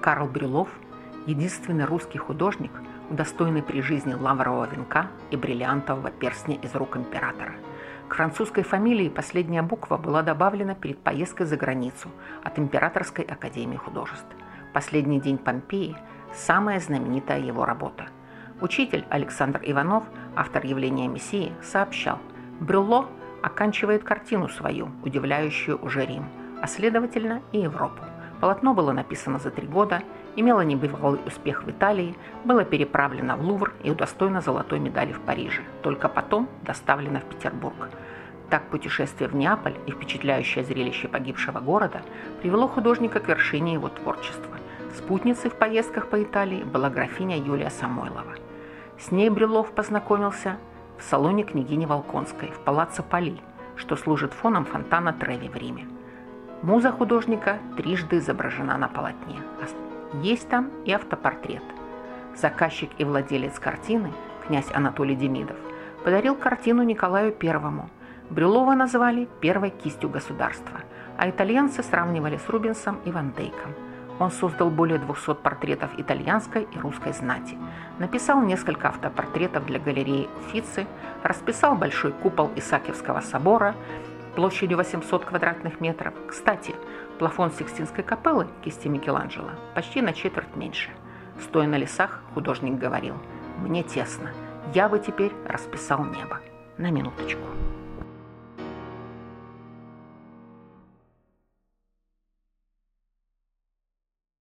Карл Брюлов – единственный русский художник, удостоенный при жизни лаврового венка и бриллиантового перстня из рук императора. К французской фамилии последняя буква была добавлена перед поездкой за границу от Императорской академии художеств. «Последний день Помпеи» – самая знаменитая его работа. Учитель Александр Иванов, автор явления Мессии, сообщал, Брюлло оканчивает картину свою, удивляющую уже Рим, а следовательно и Европу. Полотно было написано за три года, имело небывалый успех в Италии, было переправлено в Лувр и удостоено золотой медали в Париже, только потом доставлено в Петербург. Так путешествие в Неаполь и впечатляющее зрелище погибшего города привело художника к вершине его творчества. Спутницей в поездках по Италии была графиня Юлия Самойлова. С ней Брюлов познакомился в салоне княгини Волконской в палаццо Пали, что служит фоном фонтана Треви в Риме. Муза художника трижды изображена на полотне. Есть там и автопортрет. Заказчик и владелец картины, князь Анатолий Демидов, подарил картину Николаю Первому. Брюлова назвали первой кистью государства, а итальянцы сравнивали с Рубинсом и Ван Дейком. Он создал более 200 портретов итальянской и русской знати, написал несколько автопортретов для галереи Уфицы, расписал большой купол Исаакиевского собора – площадью 800 квадратных метров. Кстати, плафон Сикстинской капеллы кисти Микеланджело почти на четверть меньше. Стоя на лесах, художник говорил, «Мне тесно, я бы теперь расписал небо». На минуточку.